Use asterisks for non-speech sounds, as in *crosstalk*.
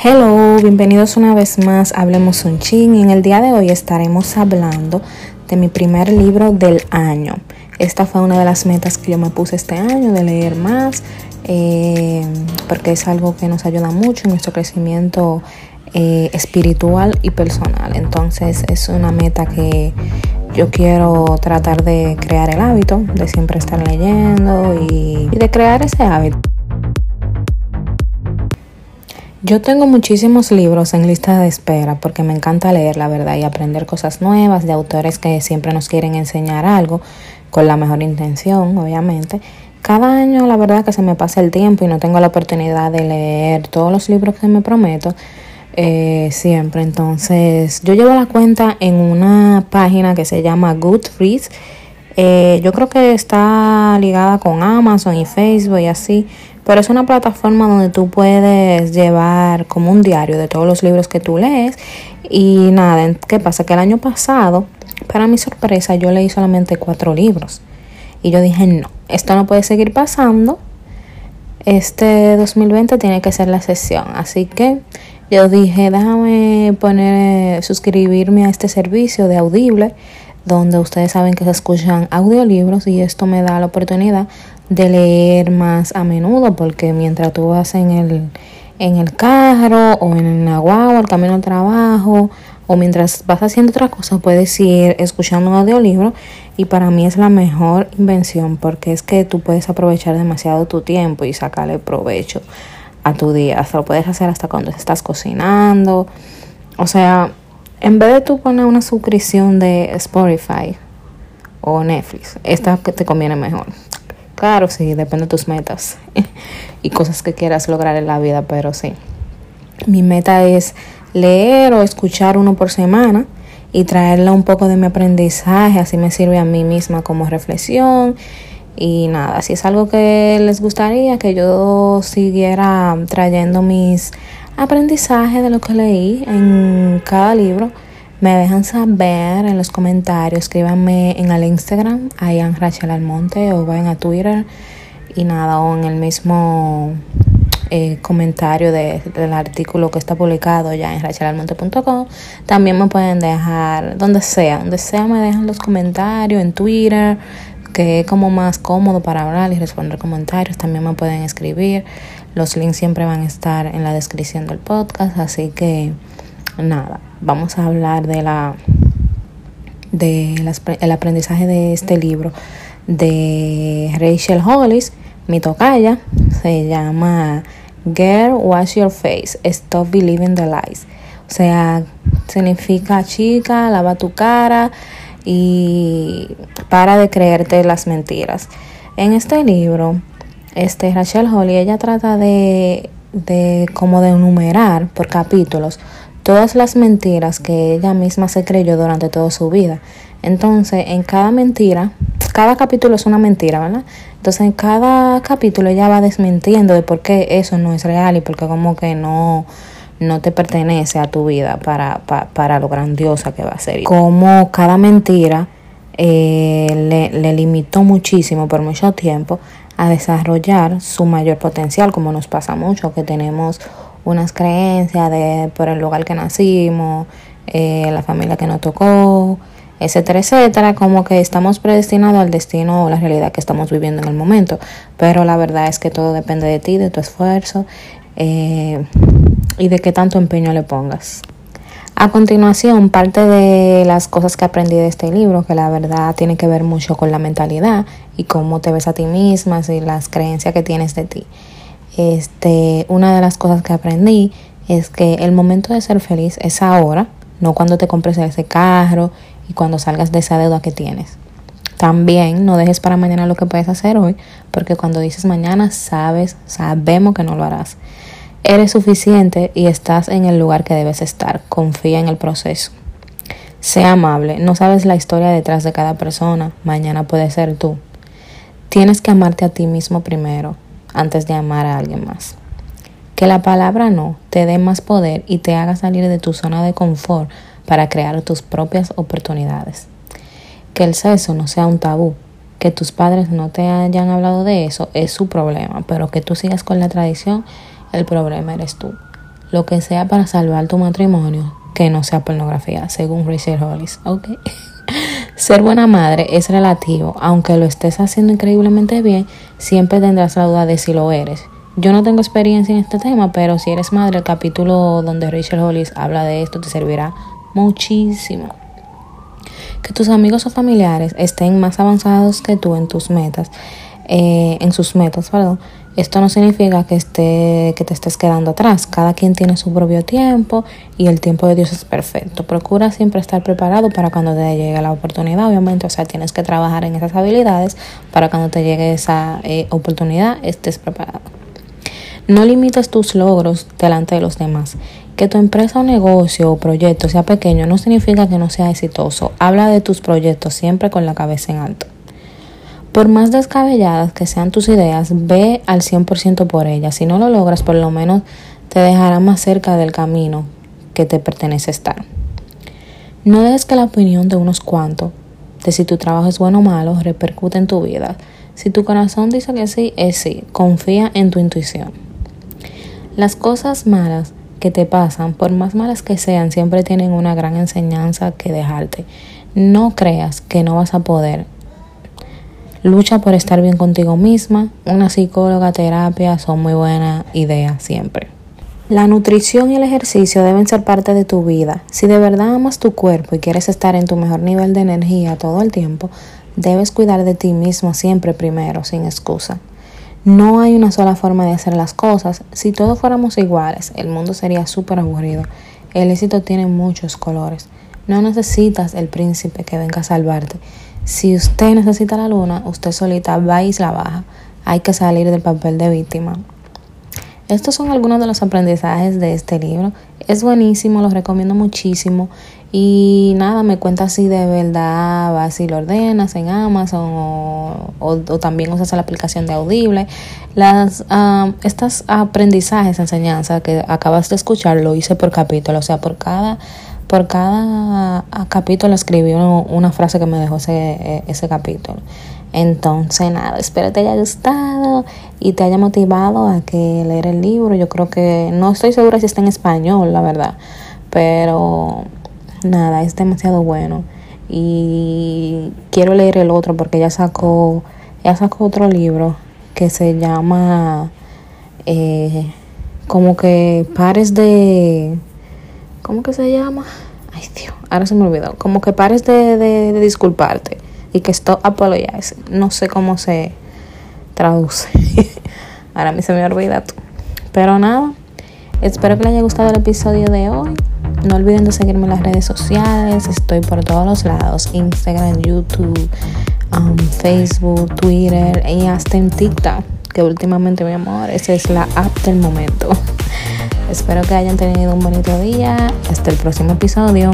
Hello, bienvenidos una vez más a Hablemos un Chin en el día de hoy estaremos hablando de mi primer libro del año. Esta fue una de las metas que yo me puse este año, de leer más, eh, porque es algo que nos ayuda mucho en nuestro crecimiento eh, espiritual y personal. Entonces es una meta que yo quiero tratar de crear el hábito, de siempre estar leyendo y de crear ese hábito. Yo tengo muchísimos libros en lista de espera porque me encanta leer, la verdad, y aprender cosas nuevas de autores que siempre nos quieren enseñar algo con la mejor intención, obviamente. Cada año, la verdad, que se me pasa el tiempo y no tengo la oportunidad de leer todos los libros que me prometo eh, siempre. Entonces, yo llevo la cuenta en una página que se llama Goodreads. Eh, yo creo que está ligada con Amazon y Facebook y así. Pero es una plataforma donde tú puedes llevar como un diario de todos los libros que tú lees. Y nada, ¿qué pasa? Que el año pasado, para mi sorpresa, yo leí solamente cuatro libros. Y yo dije, no, esto no puede seguir pasando. Este 2020 tiene que ser la sesión. Así que yo dije, déjame poner, suscribirme a este servicio de Audible, donde ustedes saben que se escuchan audiolibros y esto me da la oportunidad de leer más a menudo porque mientras tú vas en el, en el carro o en la guagua, el camino al trabajo o mientras vas haciendo otra cosa puedes ir escuchando un audiolibro y para mí es la mejor invención porque es que tú puedes aprovechar demasiado tu tiempo y sacarle provecho a tu día. Hasta lo puedes hacer hasta cuando estás cocinando. O sea, en vez de tú poner una suscripción de Spotify o Netflix, esta que te conviene mejor. Claro, sí, depende de tus metas *laughs* y cosas que quieras lograr en la vida, pero sí. Mi meta es leer o escuchar uno por semana y traerle un poco de mi aprendizaje, así me sirve a mí misma como reflexión. Y nada, si es algo que les gustaría que yo siguiera trayendo mis aprendizajes de lo que leí en cada libro, me dejan saber en los comentarios, escríbanme en el Instagram, Ian Rachel Almonte, o vayan a Twitter y nada, o en el mismo eh, comentario del artículo que está publicado ya en rachelalmonte.com. También me pueden dejar donde sea, donde sea me dejan los comentarios, en Twitter, que es como más cómodo para hablar y responder comentarios. También me pueden escribir. Los links siempre van a estar en la descripción del podcast, así que nada, vamos a hablar de la de el aprendizaje de este libro de Rachel Hollis, mi tocaya, se llama Girl Wash Your Face, Stop Believing the Lies. O sea, significa chica, lava tu cara y para de creerte las mentiras. En este libro, este Rachel Holly, ella trata de, de como de enumerar por capítulos todas las mentiras que ella misma se creyó durante toda su vida. Entonces, en cada mentira, cada capítulo es una mentira, ¿verdad? Entonces, en cada capítulo ella va desmintiendo de por qué eso no es real y por qué como que no, no te pertenece a tu vida para, para, lo grandiosa que va a ser. Como cada mentira eh, le, le limitó muchísimo por mucho tiempo a desarrollar su mayor potencial, como nos pasa mucho, que tenemos unas creencias de por el lugar que nacimos, eh, la familia que nos tocó, etcétera, etcétera, como que estamos predestinados al destino o la realidad que estamos viviendo en el momento. Pero la verdad es que todo depende de ti, de tu esfuerzo eh, y de qué tanto empeño le pongas. A continuación, parte de las cosas que aprendí de este libro, que la verdad tiene que ver mucho con la mentalidad y cómo te ves a ti misma y las creencias que tienes de ti. Este, una de las cosas que aprendí es que el momento de ser feliz es ahora, no cuando te compres ese carro y cuando salgas de esa deuda que tienes. También no dejes para mañana lo que puedes hacer hoy, porque cuando dices mañana sabes, sabemos que no lo harás. Eres suficiente y estás en el lugar que debes estar. Confía en el proceso. Sea amable. No sabes la historia detrás de cada persona. Mañana puede ser tú. Tienes que amarte a ti mismo primero antes de amar a alguien más. Que la palabra no te dé más poder y te haga salir de tu zona de confort para crear tus propias oportunidades. Que el sexo no sea un tabú. Que tus padres no te hayan hablado de eso es su problema, pero que tú sigas con la tradición, el problema eres tú. lo que sea para salvar tu matrimonio, que no sea pornografía, según Rachel Hollis. Ok. *laughs* Ser buena madre es relativo, aunque lo estés haciendo increíblemente bien, siempre tendrás la duda de si lo eres. Yo no tengo experiencia en este tema, pero si eres madre, el capítulo donde Rachel Hollis habla de esto te servirá muchísimo. Que tus amigos o familiares estén más avanzados que tú en tus metas, eh, en sus metas, perdón, esto no significa que, esté, que te estés quedando atrás. Cada quien tiene su propio tiempo y el tiempo de Dios es perfecto. Procura siempre estar preparado para cuando te llegue la oportunidad, obviamente. O sea, tienes que trabajar en esas habilidades para cuando te llegue esa eh, oportunidad estés preparado. No limites tus logros delante de los demás. Que tu empresa o negocio o proyecto sea pequeño no significa que no sea exitoso. Habla de tus proyectos siempre con la cabeza en alto. Por más descabelladas que sean tus ideas, ve al 100% por ellas. Si no lo logras, por lo menos te dejará más cerca del camino que te pertenece estar. No dejes que la opinión de unos cuantos, de si tu trabajo es bueno o malo, repercute en tu vida. Si tu corazón dice que sí, es sí. Confía en tu intuición. Las cosas malas que te pasan, por más malas que sean, siempre tienen una gran enseñanza que dejarte. No creas que no vas a poder Lucha por estar bien contigo misma. Una psicóloga, terapia son muy buena idea siempre. La nutrición y el ejercicio deben ser parte de tu vida. Si de verdad amas tu cuerpo y quieres estar en tu mejor nivel de energía todo el tiempo, debes cuidar de ti mismo siempre primero, sin excusa. No hay una sola forma de hacer las cosas. Si todos fuéramos iguales, el mundo sería súper aburrido. El éxito tiene muchos colores. No necesitas el príncipe que venga a salvarte. Si usted necesita la luna, usted solita va y la baja. Hay que salir del papel de víctima. Estos son algunos de los aprendizajes de este libro. Es buenísimo, lo recomiendo muchísimo. Y nada, me cuenta si de verdad vas y lo ordenas en Amazon o, también usas la aplicación de Audible. Las, uh, estos aprendizajes, enseñanza que acabas de escuchar, lo hice por capítulo, o sea, por cada por cada capítulo escribí una frase que me dejó ese, e, ese capítulo. Entonces, nada, espero te haya gustado y te haya motivado a que leer el libro. Yo creo que no estoy segura si está en español, la verdad, pero nada, es demasiado bueno. Y quiero leer el otro porque ya sacó, ya sacó otro libro que se llama eh, como que pares de ¿Cómo que se llama? Ay, Dios, ahora se me olvidó. Como que pares de, disculparte y que stop apologize. No sé cómo se traduce. *laughs* ahora a mí se me olvida tú. Pero nada, espero que les haya gustado el episodio de hoy. No olviden de seguirme en las redes sociales. Estoy por todos los lados. Instagram, YouTube, um, Facebook, Twitter y hasta en TikTok. Que últimamente, mi amor, esa es la app del momento. *laughs* Espero que hayan tenido un bonito día. Hasta el próximo episodio.